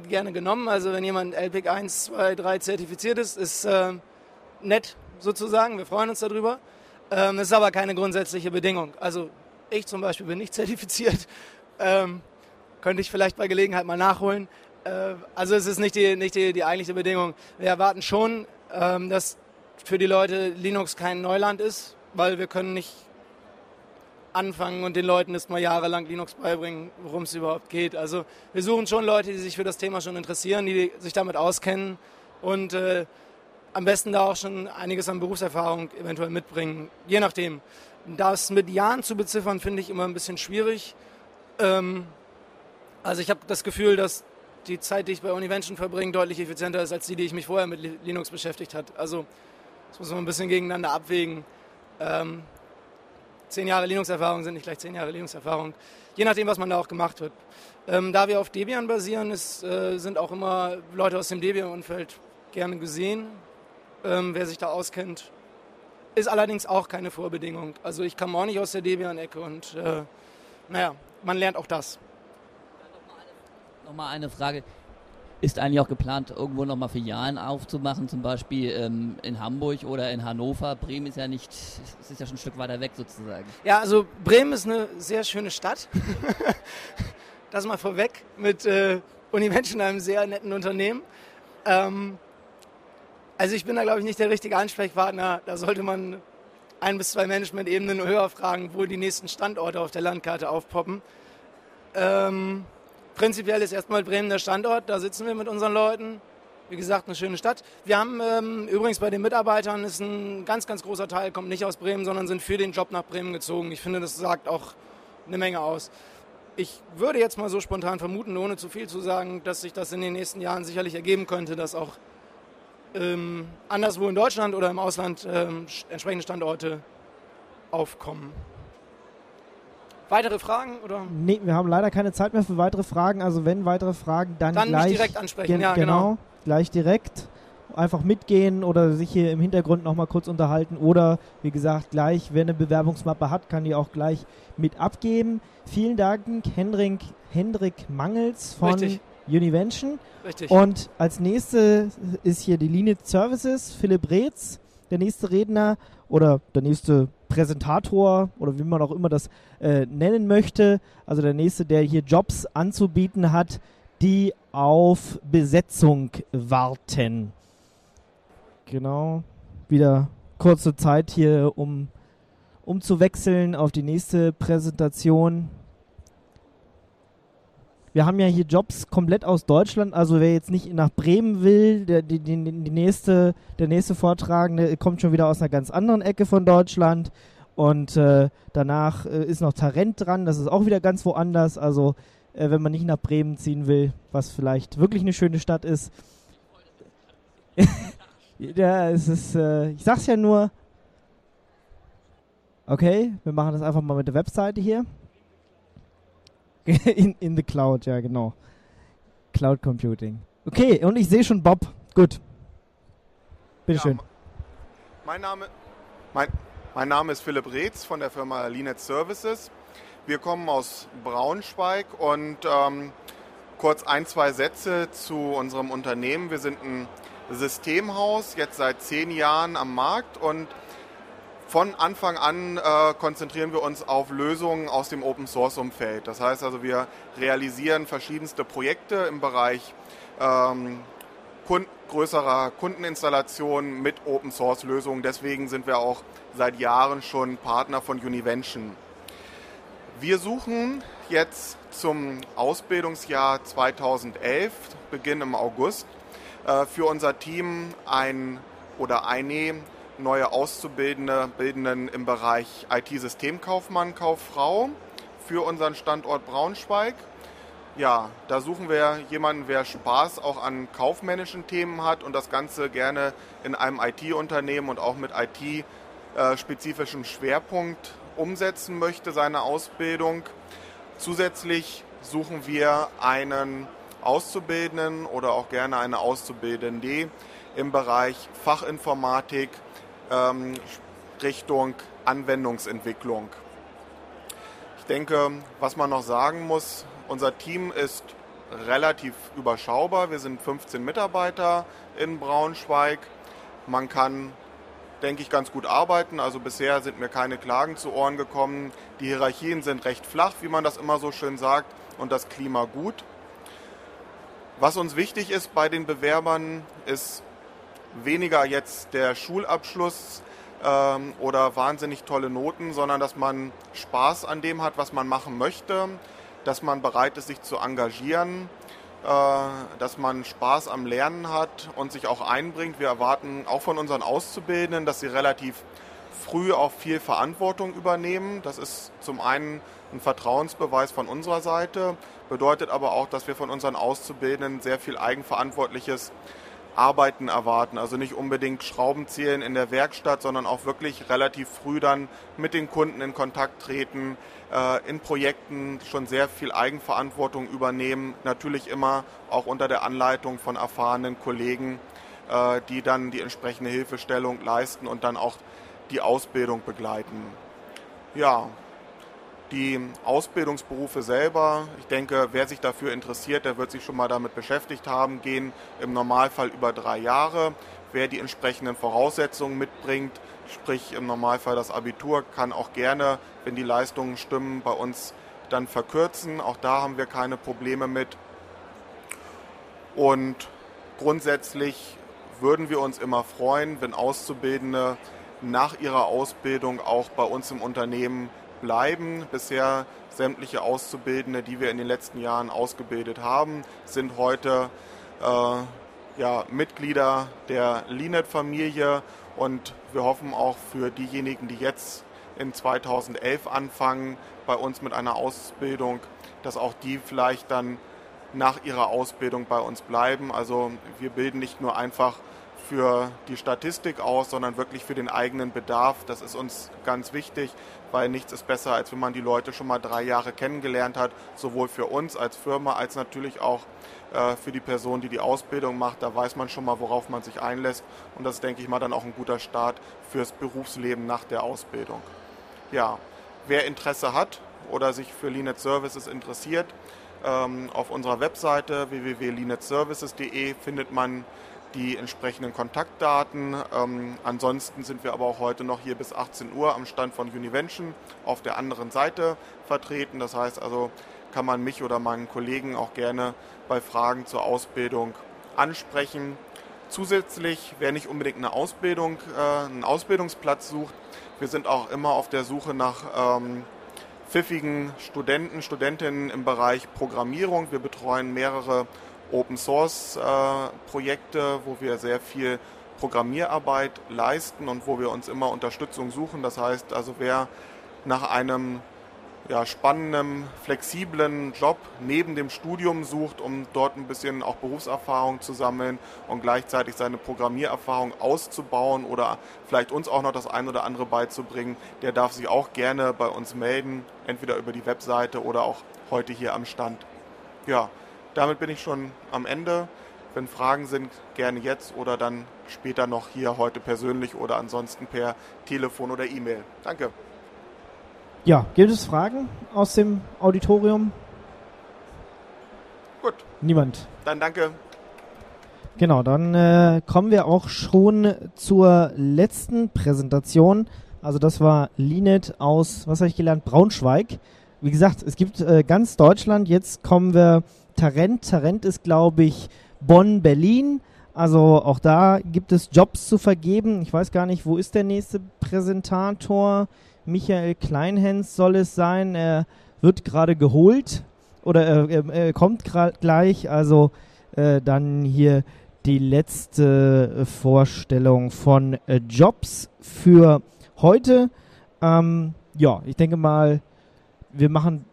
gerne genommen. Also wenn jemand LPIC 1, 2, 3 zertifiziert ist, ist äh, nett sozusagen. Wir freuen uns darüber. Ähm, ist aber keine grundsätzliche Bedingung. Also ich zum Beispiel bin nicht zertifiziert. Ähm, könnte ich vielleicht bei Gelegenheit mal nachholen. Äh, also es ist nicht die, nicht die, die eigentliche Bedingung. Wir erwarten schon, ähm, dass für die Leute Linux kein Neuland ist, weil wir können nicht anfangen und den Leuten erst mal jahrelang Linux beibringen, worum es überhaupt geht. Also wir suchen schon Leute, die sich für das Thema schon interessieren, die sich damit auskennen und äh, am besten da auch schon einiges an Berufserfahrung eventuell mitbringen, je nachdem. Das mit Jahren zu beziffern, finde ich immer ein bisschen schwierig. Ähm, also ich habe das Gefühl, dass die Zeit, die ich bei Univention verbringe, deutlich effizienter ist als die, die ich mich vorher mit Linux beschäftigt habe. Also das muss man ein bisschen gegeneinander abwägen. Ähm, zehn Jahre Linux-Erfahrung sind nicht gleich zehn Jahre Linux-Erfahrung, je nachdem, was man da auch gemacht wird. Ähm, da wir auf Debian basieren, ist, äh, sind auch immer Leute aus dem Debian-Umfeld gerne gesehen. Ähm, wer sich da auskennt, ist allerdings auch keine Vorbedingung. Also ich kam auch nicht aus der Debian-Ecke und äh, naja, man lernt auch das. Nochmal eine Frage. Ist eigentlich auch geplant, irgendwo nochmal Filialen aufzumachen, zum Beispiel ähm, in Hamburg oder in Hannover? Bremen ist ja nicht, es ist ja schon ein Stück weiter weg sozusagen. Ja, also Bremen ist eine sehr schöne Stadt. das mal vorweg mit äh, Unimension, einem sehr netten Unternehmen. Ähm, also ich bin da glaube ich nicht der richtige Ansprechpartner. Da sollte man ein bis zwei Management-Ebenen höher fragen, wo die nächsten Standorte auf der Landkarte aufpoppen. Ähm, Prinzipiell ist erstmal Bremen der Standort, da sitzen wir mit unseren Leuten. Wie gesagt, eine schöne Stadt. Wir haben ähm, übrigens bei den Mitarbeitern ist ein ganz, ganz großer Teil, kommt nicht aus Bremen, sondern sind für den Job nach Bremen gezogen. Ich finde, das sagt auch eine Menge aus. Ich würde jetzt mal so spontan vermuten, ohne zu viel zu sagen, dass sich das in den nächsten Jahren sicherlich ergeben könnte, dass auch ähm, anderswo in Deutschland oder im Ausland ähm, entsprechende Standorte aufkommen. Weitere Fragen? Oder? Nee, wir haben leider keine Zeit mehr für weitere Fragen. Also wenn weitere Fragen, dann, dann gleich direkt ansprechen. Ja, genau, genau, gleich direkt. Einfach mitgehen oder sich hier im Hintergrund nochmal kurz unterhalten oder wie gesagt gleich, wer eine Bewerbungsmappe hat, kann die auch gleich mit abgeben. Vielen Dank, Hendrik, Hendrik Mangels von Richtig. Univention. Richtig. Und als nächste ist hier die Linux Services, Philipp Reetz, der nächste Redner oder der nächste Präsentator oder wie man auch immer das äh, nennen möchte. Also der nächste, der hier Jobs anzubieten hat, die auf Besetzung warten. Genau. Wieder kurze Zeit hier, um, um zu wechseln auf die nächste Präsentation. Wir haben ja hier Jobs komplett aus Deutschland, also wer jetzt nicht nach Bremen will, der, die, die, die nächste, der nächste Vortragende kommt schon wieder aus einer ganz anderen Ecke von Deutschland. Und äh, danach äh, ist noch Tarent dran, das ist auch wieder ganz woanders. Also äh, wenn man nicht nach Bremen ziehen will, was vielleicht wirklich eine schöne Stadt ist. ja, es ist, äh, ich sag's ja nur. Okay, wir machen das einfach mal mit der Webseite hier. in, in the Cloud, ja genau. Cloud Computing. Okay, und ich sehe schon Bob. Gut. Bitteschön. Ja, mein Name, mein, mein Name ist Philipp Reetz von der Firma Linet Services. Wir kommen aus Braunschweig und ähm, kurz ein, zwei Sätze zu unserem Unternehmen. Wir sind ein Systemhaus, jetzt seit zehn Jahren am Markt und von Anfang an äh, konzentrieren wir uns auf Lösungen aus dem Open Source Umfeld. Das heißt also, wir realisieren verschiedenste Projekte im Bereich ähm, Kund größerer Kundeninstallationen mit Open Source Lösungen. Deswegen sind wir auch seit Jahren schon Partner von Univention. Wir suchen jetzt zum Ausbildungsjahr 2011, Beginn im August, äh, für unser Team ein oder eine neue Auszubildende Bildenden im Bereich IT-Systemkaufmann, Kauffrau für unseren Standort Braunschweig. Ja, da suchen wir jemanden, der Spaß auch an kaufmännischen Themen hat und das Ganze gerne in einem IT-Unternehmen und auch mit IT-spezifischem äh, Schwerpunkt umsetzen möchte, seine Ausbildung. Zusätzlich suchen wir einen Auszubildenden oder auch gerne eine Auszubildende im Bereich Fachinformatik ähm, Richtung Anwendungsentwicklung. Ich denke, was man noch sagen muss, unser Team ist relativ überschaubar. Wir sind 15 Mitarbeiter in Braunschweig. Man kann denke ich, ganz gut arbeiten. Also bisher sind mir keine Klagen zu Ohren gekommen. Die Hierarchien sind recht flach, wie man das immer so schön sagt, und das Klima gut. Was uns wichtig ist bei den Bewerbern, ist weniger jetzt der Schulabschluss ähm, oder wahnsinnig tolle Noten, sondern dass man Spaß an dem hat, was man machen möchte, dass man bereit ist, sich zu engagieren äh, dass man Spaß am Lernen hat und sich auch einbringt. Wir erwarten auch von unseren Auszubildenden, dass sie relativ früh auch viel Verantwortung übernehmen. Das ist zum einen ein Vertrauensbeweis von unserer Seite, bedeutet aber auch, dass wir von unseren Auszubildenden sehr viel eigenverantwortliches Arbeiten erwarten. Also nicht unbedingt Schrauben zählen in der Werkstatt, sondern auch wirklich relativ früh dann mit den Kunden in Kontakt treten, äh, in Projekten schon sehr viel Eigenverantwortung übernehmen. Natürlich immer auch unter der Anleitung von erfahrenen Kollegen, äh, die dann die entsprechende Hilfestellung leisten und dann auch die Ausbildung begleiten. Ja, die Ausbildungsberufe selber, ich denke, wer sich dafür interessiert, der wird sich schon mal damit beschäftigt haben, gehen im Normalfall über drei Jahre. Wer die entsprechenden Voraussetzungen mitbringt, sprich im Normalfall das Abitur, kann auch gerne, wenn die Leistungen stimmen, bei uns dann verkürzen. Auch da haben wir keine Probleme mit. Und grundsätzlich würden wir uns immer freuen, wenn Auszubildende nach ihrer Ausbildung auch bei uns im Unternehmen bleiben. Bisher sämtliche Auszubildende, die wir in den letzten Jahren ausgebildet haben, sind heute äh, ja, Mitglieder der Linet-Familie und wir hoffen auch für diejenigen, die jetzt in 2011 anfangen bei uns mit einer Ausbildung, dass auch die vielleicht dann nach ihrer Ausbildung bei uns bleiben. Also wir bilden nicht nur einfach für die Statistik aus, sondern wirklich für den eigenen Bedarf. Das ist uns ganz wichtig, weil nichts ist besser, als wenn man die Leute schon mal drei Jahre kennengelernt hat, sowohl für uns als Firma als natürlich auch äh, für die Person, die die Ausbildung macht. Da weiß man schon mal, worauf man sich einlässt und das ist, denke ich mal, dann auch ein guter Start fürs Berufsleben nach der Ausbildung. Ja, wer Interesse hat oder sich für Linet Services interessiert, ähm, auf unserer Webseite www.linetservices.de findet man die entsprechenden Kontaktdaten. Ähm, ansonsten sind wir aber auch heute noch hier bis 18 Uhr am Stand von Univention auf der anderen Seite vertreten. Das heißt also, kann man mich oder meinen Kollegen auch gerne bei Fragen zur Ausbildung ansprechen. Zusätzlich, wer nicht unbedingt eine Ausbildung, äh, einen Ausbildungsplatz sucht, wir sind auch immer auf der Suche nach ähm, pfiffigen Studenten, Studentinnen im Bereich Programmierung. Wir betreuen mehrere Open Source äh, Projekte, wo wir sehr viel Programmierarbeit leisten und wo wir uns immer Unterstützung suchen. Das heißt also, wer nach einem ja, spannenden, flexiblen Job neben dem Studium sucht, um dort ein bisschen auch Berufserfahrung zu sammeln und gleichzeitig seine Programmiererfahrung auszubauen oder vielleicht uns auch noch das ein oder andere beizubringen, der darf sich auch gerne bei uns melden, entweder über die Webseite oder auch heute hier am Stand. Ja, damit bin ich schon am Ende. Wenn Fragen sind, gerne jetzt oder dann später noch hier heute persönlich oder ansonsten per Telefon oder E-Mail. Danke. Ja, gibt es Fragen aus dem Auditorium? Gut. Niemand. Dann danke. Genau, dann äh, kommen wir auch schon zur letzten Präsentation. Also das war Linet aus, was habe ich gelernt, Braunschweig. Wie gesagt, es gibt äh, ganz Deutschland. Jetzt kommen wir Tarent. Tarent ist, glaube ich, Bonn, Berlin. Also auch da gibt es Jobs zu vergeben. Ich weiß gar nicht, wo ist der nächste Präsentator? Michael Kleinhens soll es sein. Er wird gerade geholt oder er, er kommt gleich. Also äh, dann hier die letzte Vorstellung von äh, Jobs für heute. Ähm, ja, ich denke mal, wir machen.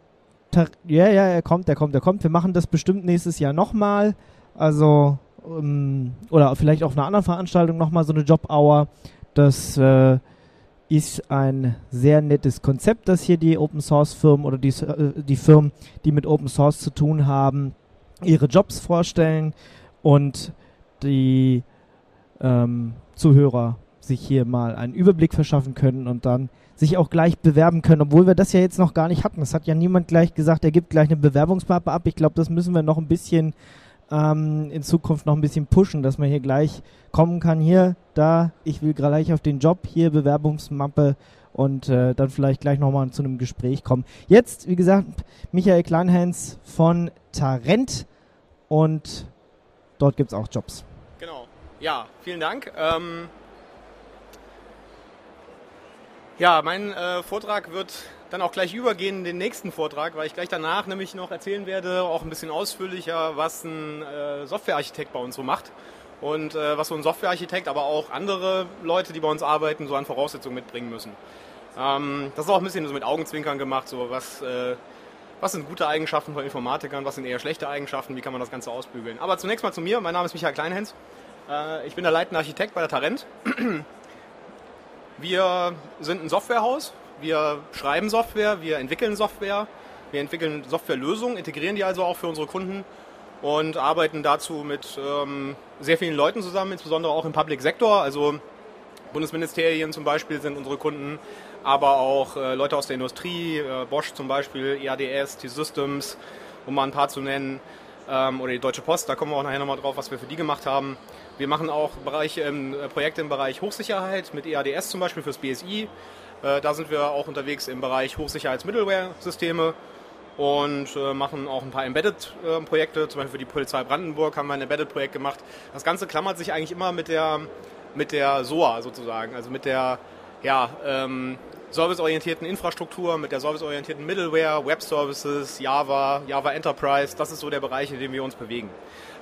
Ja, ja, er kommt, er kommt, er kommt. Wir machen das bestimmt nächstes Jahr nochmal. Also, ähm, oder vielleicht auf einer anderen Veranstaltung nochmal so eine Job-Hour. Das äh, ist ein sehr nettes Konzept, das hier die Open Source Firmen oder die, äh, die Firmen, die mit Open Source zu tun haben, ihre Jobs vorstellen und die ähm, Zuhörer sich hier mal einen Überblick verschaffen können und dann sich auch gleich bewerben können, obwohl wir das ja jetzt noch gar nicht hatten. Es hat ja niemand gleich gesagt, er gibt gleich eine Bewerbungsmappe ab. Ich glaube, das müssen wir noch ein bisschen ähm, in Zukunft noch ein bisschen pushen, dass man hier gleich kommen kann. Hier, da, ich will gleich auf den Job, hier Bewerbungsmappe und äh, dann vielleicht gleich nochmal zu einem Gespräch kommen. Jetzt, wie gesagt, Michael Kleinhans von Tarent und dort gibt es auch Jobs. Genau. Ja, vielen Dank. Ähm ja, mein äh, Vortrag wird dann auch gleich übergehen in den nächsten Vortrag, weil ich gleich danach nämlich noch erzählen werde, auch ein bisschen ausführlicher, was ein äh, Softwarearchitekt bei uns so macht und äh, was so ein Softwarearchitekt, aber auch andere Leute, die bei uns arbeiten, so an Voraussetzungen mitbringen müssen. Ähm, das ist auch ein bisschen so mit Augenzwinkern gemacht, so was, äh, was sind gute Eigenschaften von Informatikern, was sind eher schlechte Eigenschaften, wie kann man das Ganze ausbügeln. Aber zunächst mal zu mir, mein Name ist Michael Kleinhens, äh, ich bin der leitende Architekt bei der Tarent. Wir sind ein Softwarehaus, wir schreiben Software, wir entwickeln Software, wir entwickeln Softwarelösungen, integrieren die also auch für unsere Kunden und arbeiten dazu mit ähm, sehr vielen Leuten zusammen, insbesondere auch im Public Sektor. Also Bundesministerien zum Beispiel sind unsere Kunden, aber auch äh, Leute aus der Industrie, äh, Bosch zum Beispiel, EADS, T-Systems, um mal ein paar zu nennen, oder die Deutsche Post, da kommen wir auch nachher nochmal drauf, was wir für die gemacht haben. Wir machen auch Bereiche, äh, Projekte im Bereich Hochsicherheit mit EADS zum Beispiel fürs BSI. Äh, da sind wir auch unterwegs im Bereich Hochsicherheits-Middleware-Systeme und äh, machen auch ein paar Embedded-Projekte. Zum Beispiel für die Polizei Brandenburg haben wir ein Embedded-Projekt gemacht. Das Ganze klammert sich eigentlich immer mit der, mit der SOA sozusagen, also mit der ja, ähm, serviceorientierten Infrastruktur, mit der serviceorientierten Middleware, Web Services, Java, Java Enterprise. Das ist so der Bereich, in dem wir uns bewegen.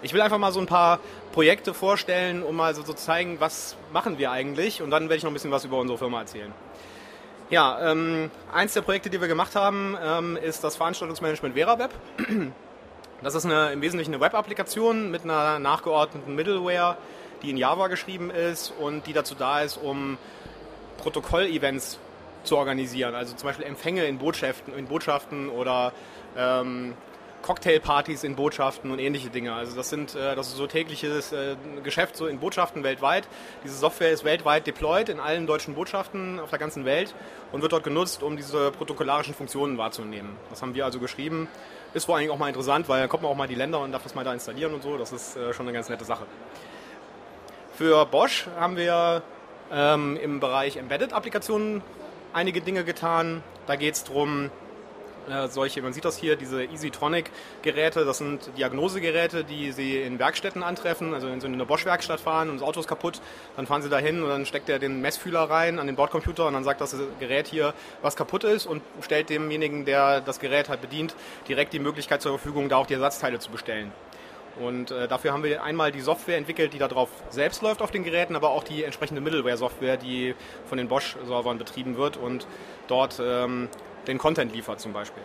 Ich will einfach mal so ein paar Projekte vorstellen, um mal so zu zeigen, was machen wir eigentlich und dann werde ich noch ein bisschen was über unsere Firma erzählen. Ja, ähm, eins der Projekte, die wir gemacht haben, ähm, ist das Veranstaltungsmanagement VeraWeb. Das ist eine, im Wesentlichen eine Web-Applikation mit einer nachgeordneten Middleware, die in Java geschrieben ist und die dazu da ist, um Protokoll-Events zu organisieren. Also zum Beispiel Empfänge in Botschaften, in Botschaften oder ähm, Cocktailpartys in Botschaften und ähnliche Dinge. Also das sind äh, das ist so tägliches äh, Geschäft so in Botschaften weltweit. Diese Software ist weltweit deployed in allen deutschen Botschaften auf der ganzen Welt und wird dort genutzt, um diese protokollarischen Funktionen wahrzunehmen. Das haben wir also geschrieben. Ist vor allem auch mal interessant, weil da kommt man auch mal die Länder und darf das mal da installieren und so. Das ist äh, schon eine ganz nette Sache. Für Bosch haben wir ähm, im Bereich Embedded-Applikationen einige Dinge getan. Da geht es darum, Äh, solche, man sieht das hier, diese EasyTronic-Geräte, das sind Diagnosegeräte, die Sie in Werkstätten antreffen, also wenn Sie in eine Bosch-Werkstatt fahren und das Auto ist kaputt, dann fahren Sie da hin und dann steckt er den Messfühler rein an den Bordcomputer und dann sagt das Gerät hier, was kaputt ist und stellt demjenigen, der das Gerät halt bedient, direkt die Möglichkeit zur Verfügung, da auch die Ersatzteile zu bestellen. Und äh, dafür haben wir einmal die Software entwickelt, die darauf selbst läuft auf den Geräten, aber auch die entsprechende Middleware-Software, die von den Bosch-Servern betrieben wird und dort ähm, den Content liefert zum Beispiel.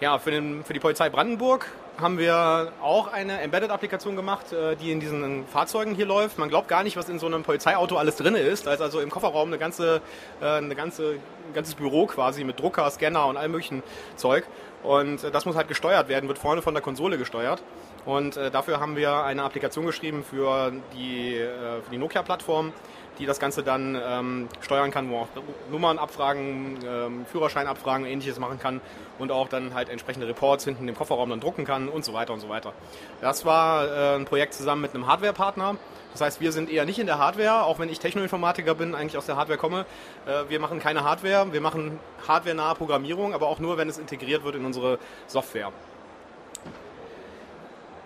Ja, für, den, für die Polizei Brandenburg haben wir auch eine Embedded-Applikation gemacht, äh, die in diesen Fahrzeugen hier läuft. Man glaubt gar nicht, was in so einem Polizeiauto alles drin ist. Da ist also im Kofferraum eine ganze, äh, eine ganze, ein ganzes Büro quasi mit Drucker, Scanner und allem möglichen Zeug. Und äh, das muss halt gesteuert werden, wird vorne von der Konsole gesteuert. Und dafür haben wir eine Applikation geschrieben für die, für die Nokia-Plattform, die das Ganze dann ähm, steuern kann, wo auch Nummern abfragen, ähm, Führerschein abfragen, ähnliches machen kann und auch dann halt entsprechende Reports hinten im Kofferraum dann drucken kann und so weiter und so weiter. Das war äh, ein Projekt zusammen mit einem Hardware-Partner. Das heißt, wir sind eher nicht in der Hardware, auch wenn ich Technoinformatiker bin, eigentlich aus der Hardware komme. Äh, wir machen keine Hardware, wir machen hardware-nahe Programmierung, aber auch nur, wenn es integriert wird in unsere Software.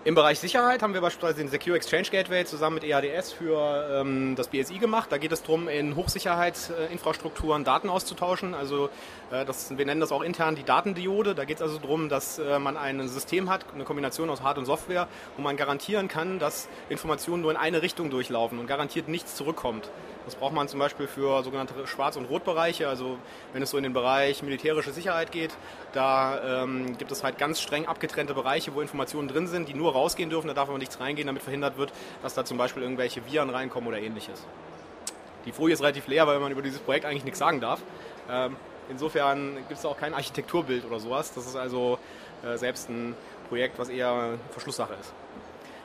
Im Bereich Sicherheit haben wir beispielsweise den Secure Exchange Gateway zusammen mit EADS für ähm, das BSI gemacht. Da geht es darum, in Hochsicherheitsinfrastrukturen Daten auszutauschen. Also äh, das, wir nennen das auch intern die Datendiode. Da geht es also darum, dass äh, man ein System hat, eine Kombination aus Hard- und Software, wo man garantieren kann, dass Informationen nur in eine Richtung durchlaufen und garantiert nichts zurückkommt. Das braucht man zum Beispiel für sogenannte Schwarz- und Rotbereiche. Also wenn es so in den Bereich militärische Sicherheit geht, da ähm, gibt es halt ganz streng abgetrennte Bereiche, wo Informationen drin sind, die nur rausgehen dürfen. Da darf aber nichts reingehen, damit verhindert wird, dass da zum Beispiel irgendwelche Viren reinkommen oder ähnliches. Die Folie ist relativ leer, weil man über dieses Projekt eigentlich nichts sagen darf. Ähm, insofern gibt es auch kein Architekturbild oder sowas. Das ist also äh, selbst ein Projekt, was eher Verschlusssache ist.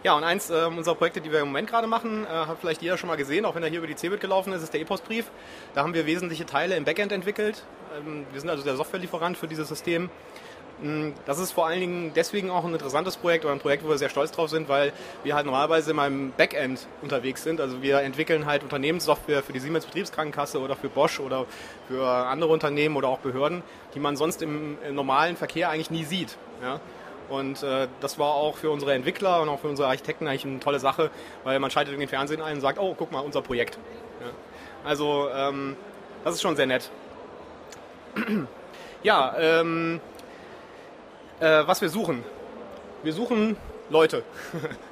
Ja, und eins äh, unserer Projekte, die wir im Moment gerade machen, äh, hat vielleicht jeder schon mal gesehen, auch wenn er hier über die CeBIT gelaufen ist, ist der E-Postbrief. Da haben wir wesentliche Teile im Backend entwickelt. Ähm, wir sind also der Softwarelieferant für dieses System. Mm, das ist vor allen Dingen deswegen auch ein interessantes Projekt oder ein Projekt, wo wir sehr stolz drauf sind, weil wir halt normalerweise in einem Backend unterwegs sind. Also wir entwickeln halt Unternehmenssoftware für die Siemens Betriebskrankenkasse oder für Bosch oder für andere Unternehmen oder auch Behörden, die man sonst im, im normalen Verkehr eigentlich nie sieht. Ja? Und äh, das war auch für unsere Entwickler und auch für unsere Architekten eigentlich eine tolle Sache, weil man schaltet in den Fernsehen ein und sagt, oh, guck mal, unser Projekt. Ja. Also ähm, das ist schon sehr nett. ja, ähm, äh, was wir suchen. Wir suchen Leute.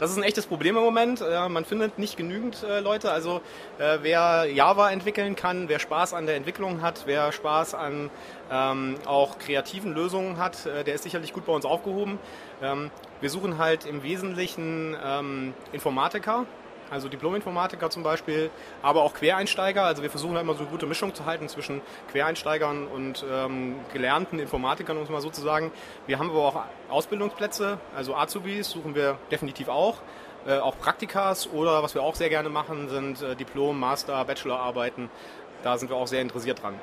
Das ist ein echtes Problem im Moment. man findet nicht genügend äh, Leute. Also äh, wer Java entwickeln kann, wer Spaß an der Entwicklung hat, wer Spaß an ähm, auch kreativen Lösungen hat, äh, der ist sicherlich gut bei uns aufgehoben. Ähm, wir suchen halt im Wesentlichen ähm, Informatiker, also Diplom-Informatiker zum Beispiel, aber auch Quereinsteiger. Also wir versuchen halt immer so eine gute Mischung zu halten zwischen Quereinsteigern und ähm, gelernten Informatikern, um es mal so zu sagen. Wir haben aber auch Ausbildungsplätze, also Azubis suchen wir definitiv auch. Äh, auch Praktikas oder was wir auch sehr gerne machen, sind äh, Diplom-, Master-, Bachelorarbeiten. Da sind wir auch sehr interessiert dran.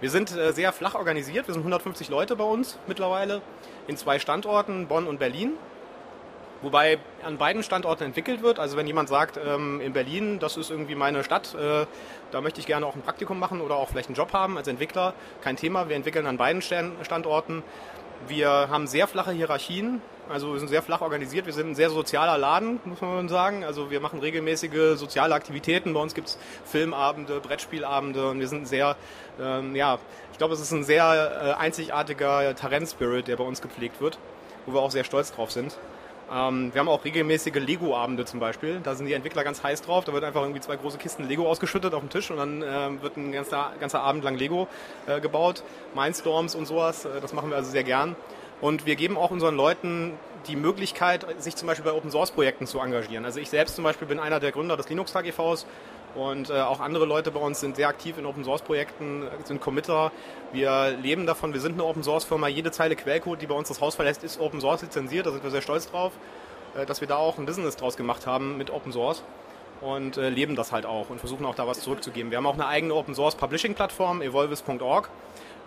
Wir sind äh, sehr flach organisiert. Wir sind 150 Leute bei uns mittlerweile in zwei Standorten, Bonn und Berlin. Wobei an beiden Standorten entwickelt wird. Also wenn jemand sagt, ähm, in Berlin, das ist irgendwie meine Stadt, äh, da möchte ich gerne auch ein Praktikum machen oder auch vielleicht einen Job haben als Entwickler, kein Thema. Wir entwickeln an beiden Standorten. Wir haben sehr flache Hierarchien, also wir sind sehr flach organisiert. Wir sind ein sehr sozialer Laden, muss man sagen. Also wir machen regelmäßige soziale Aktivitäten. Bei uns gibt es Filmabende, Brettspielabende und wir sind sehr, ähm, ja, ich glaube, es ist ein sehr äh, einzigartiger Talent-Spirit, der bei uns gepflegt wird, wo wir auch sehr stolz drauf sind. Ähm, wir haben auch regelmäßige Lego-Abende zum Beispiel. Da sind die Entwickler ganz heiß drauf. Da wird einfach irgendwie zwei große Kisten Lego ausgeschüttet auf den Tisch und dann äh, wird ein ganzer, ganzer Abend lang Lego äh, gebaut. Mindstorms und sowas. Äh, das machen wir also sehr gern. Und wir geben auch unseren Leuten die Möglichkeit, sich zum Beispiel bei Open Source Projekten zu engagieren. Also ich selbst zum Beispiel bin einer der Gründer des Linux KGVs und äh, auch andere Leute bei uns sind sehr aktiv in Open Source Projekten, sind Committer. Wir leben davon, wir sind eine Open Source Firma. Jede Zeile Quellcode, die bei uns das Haus verlässt, ist Open Source lizenziert. Da sind wir sehr stolz drauf, äh, dass wir da auch ein Business draus gemacht haben mit Open Source und äh, leben das halt auch und versuchen auch da was zurückzugeben. Wir haben auch eine eigene Open Source Publishing Plattform, evolvis.org,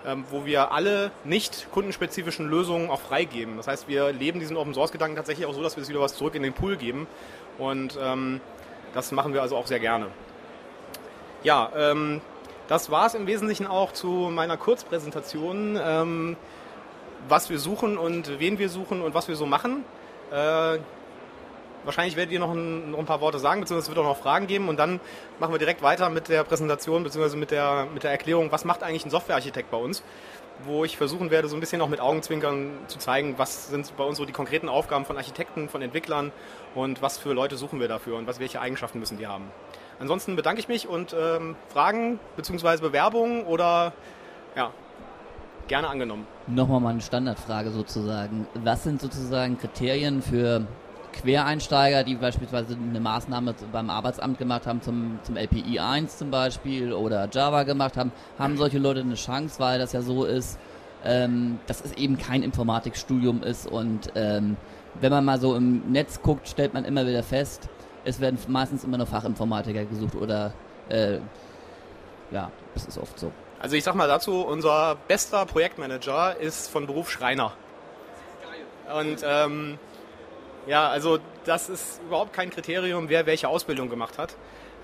ähm, wo wir alle nicht kundenspezifischen Lösungen auch freigeben. Das heißt, wir leben diesen Open Source Gedanken tatsächlich auch so, dass wir es wieder was zurück in den Pool geben und ähm, das machen wir also auch sehr gerne. Ja, ähm, Das war es im Wesentlichen auch zu meiner Kurzpräsentation, ähm, was wir suchen und wen wir suchen und was wir so machen. Äh, wahrscheinlich werdet ihr noch ein, noch ein, paar Worte sagen, beziehungsweise es wird auch noch Fragen geben und dann machen wir direkt weiter mit der Präsentation, beziehungsweise mit der, mit der Erklärung, was macht eigentlich ein Softwarearchitekt bei uns, wo ich versuchen werde, so ein bisschen auch mit Augenzwinkern zu zeigen, was sind bei uns so die konkreten Aufgaben von Architekten, von Entwicklern und was für Leute suchen wir dafür und was, welche Eigenschaften müssen die haben. Ansonsten bedanke ich mich und ähm, Fragen bzw. Bewerbungen oder ja, gerne angenommen. Nochmal mal eine Standardfrage sozusagen. Was sind sozusagen Kriterien für Quereinsteiger, die beispielsweise eine Maßnahme beim Arbeitsamt gemacht haben, zum, zum LPI 1 zum Beispiel oder Java gemacht haben, haben solche Leute eine Chance, weil das ja so ist, ähm, dass es eben kein Informatikstudium ist und ähm, wenn man mal so im Netz guckt, stellt man immer wieder fest, es werden meistens immer nur Fachinformatiker gesucht oder äh, ja, das ist oft so. Also ich sag mal dazu, unser bester Projektmanager ist von Beruf Schreiner. Und ähm, ja, also das ist überhaupt kein Kriterium, wer welche Ausbildung gemacht hat.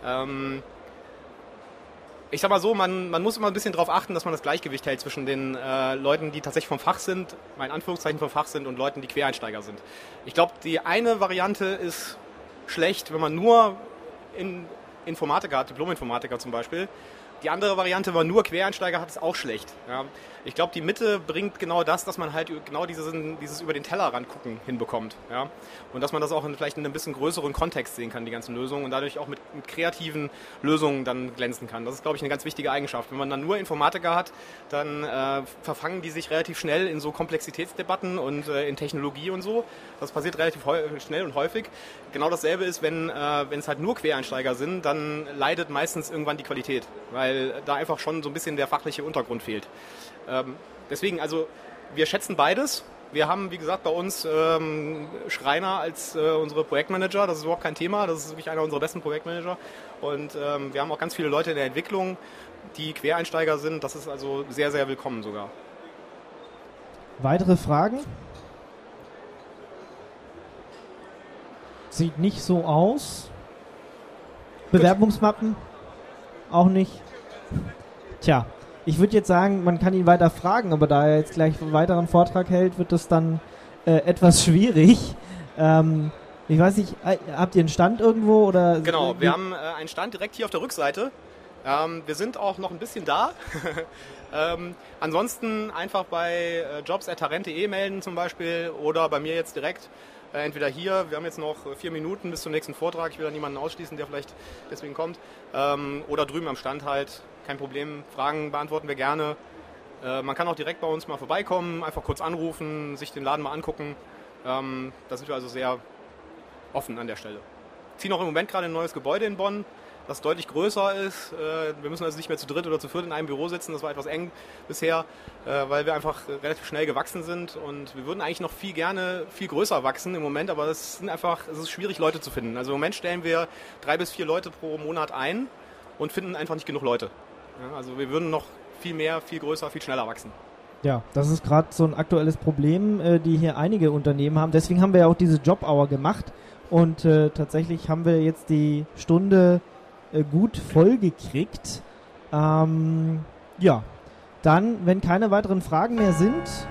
Ähm, ich sag mal so, man, man muss immer ein bisschen darauf achten, dass man das Gleichgewicht hält zwischen den äh, Leuten, die tatsächlich vom Fach sind, mein Anführungszeichen vom Fach sind, und Leuten, die Quereinsteiger sind. Ich glaube, die eine Variante ist schlecht, wenn man nur in Informatiker hat, Diplom-Informatiker zum Beispiel. Die andere Variante, man nur Quereinsteiger hat, ist auch schlecht. Ja. Ich glaube, die Mitte bringt genau das, dass man halt genau dieses, dieses über den Tellerrand gucken hinbekommt. Ja? Und dass man das auch in, vielleicht in einem bisschen größeren Kontext sehen kann, die ganzen Lösungen, und dadurch auch mit, mit kreativen Lösungen dann glänzen kann. Das ist, glaube ich, eine ganz wichtige Eigenschaft. Wenn man dann nur Informatiker hat, dann äh, verfangen die sich relativ schnell in so Komplexitätsdebatten und äh, in Technologie und so. Das passiert relativ schnell und häufig. Genau dasselbe ist, wenn äh, es halt nur Quereinsteiger sind, dann leidet meistens irgendwann die Qualität, weil da einfach schon so ein bisschen der fachliche Untergrund fehlt. Ähm, deswegen, also wir schätzen beides. Wir haben, wie gesagt, bei uns ähm, Schreiner als äh, unsere Projektmanager. Das ist überhaupt kein Thema. Das ist wirklich einer unserer besten Projektmanager. Und ähm, wir haben auch ganz viele Leute in der Entwicklung, die Quereinsteiger sind. Das ist also sehr, sehr willkommen sogar. Weitere Fragen? Sieht nicht so aus. Bewerbungsmappen? Auch nicht. Tja, ich würde jetzt sagen, man kann ihn weiter fragen, aber da er jetzt gleich einen weiteren Vortrag hält, wird das dann äh, etwas schwierig. Ähm, ich weiß nicht, äh, habt ihr einen Stand irgendwo oder? Genau, wir haben äh, einen Stand direkt hier auf der Rückseite. Ähm, wir sind auch noch ein bisschen da. ähm, ansonsten einfach bei äh, jobs.tarent.de melden zum Beispiel oder bei mir jetzt direkt. Äh, entweder hier, wir haben jetzt noch vier Minuten bis zum nächsten Vortrag, ich will da niemanden ausschließen, der vielleicht deswegen kommt, ähm, oder drüben am Stand halt, kein Problem, Fragen beantworten wir gerne. Äh, man kann auch direkt bei uns mal vorbeikommen, einfach kurz anrufen, sich den Laden mal angucken. Ähm, da sind wir also sehr offen an der Stelle. Ziehen auch im Moment gerade ein neues Gebäude in Bonn das deutlich größer ist. Äh, wir müssen also nicht mehr zu dritt oder zu viert in einem Büro sitzen. Das war etwas eng bisher, äh, weil wir einfach relativ schnell gewachsen sind. Und wir würden eigentlich noch viel gerne viel größer wachsen im Moment, aber es sind einfach, es ist schwierig, Leute zu finden. Also im Moment stellen wir drei bis vier Leute pro Monat ein und finden einfach nicht genug Leute. also wir würden noch viel mehr, viel größer, viel schneller wachsen. Ja, das ist gerade so ein aktuelles Problem, äh, die hier einige Unternehmen haben. Deswegen haben wir ja auch diese Job-Hour gemacht. Und äh, tatsächlich haben wir jetzt die Stunde äh, gut vollgekriegt. Ähm, ja, dann, wenn keine weiteren Fragen mehr sind.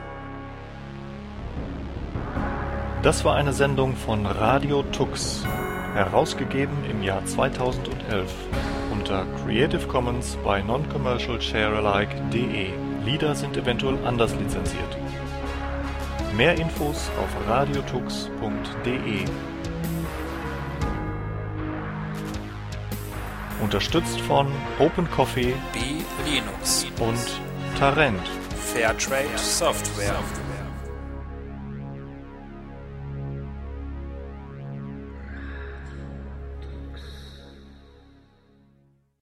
Das war eine Sendung von Radio Tux, herausgegeben im Jahr 2011 unter Creative Commons bei Non-Commercial Sharealike.de. Lieder sind eventuell anders lizenziert. Mehr Infos auf radiotux.de. Unterstützt von Open Coffee, B Linux und Tarent. Fairtrade Software.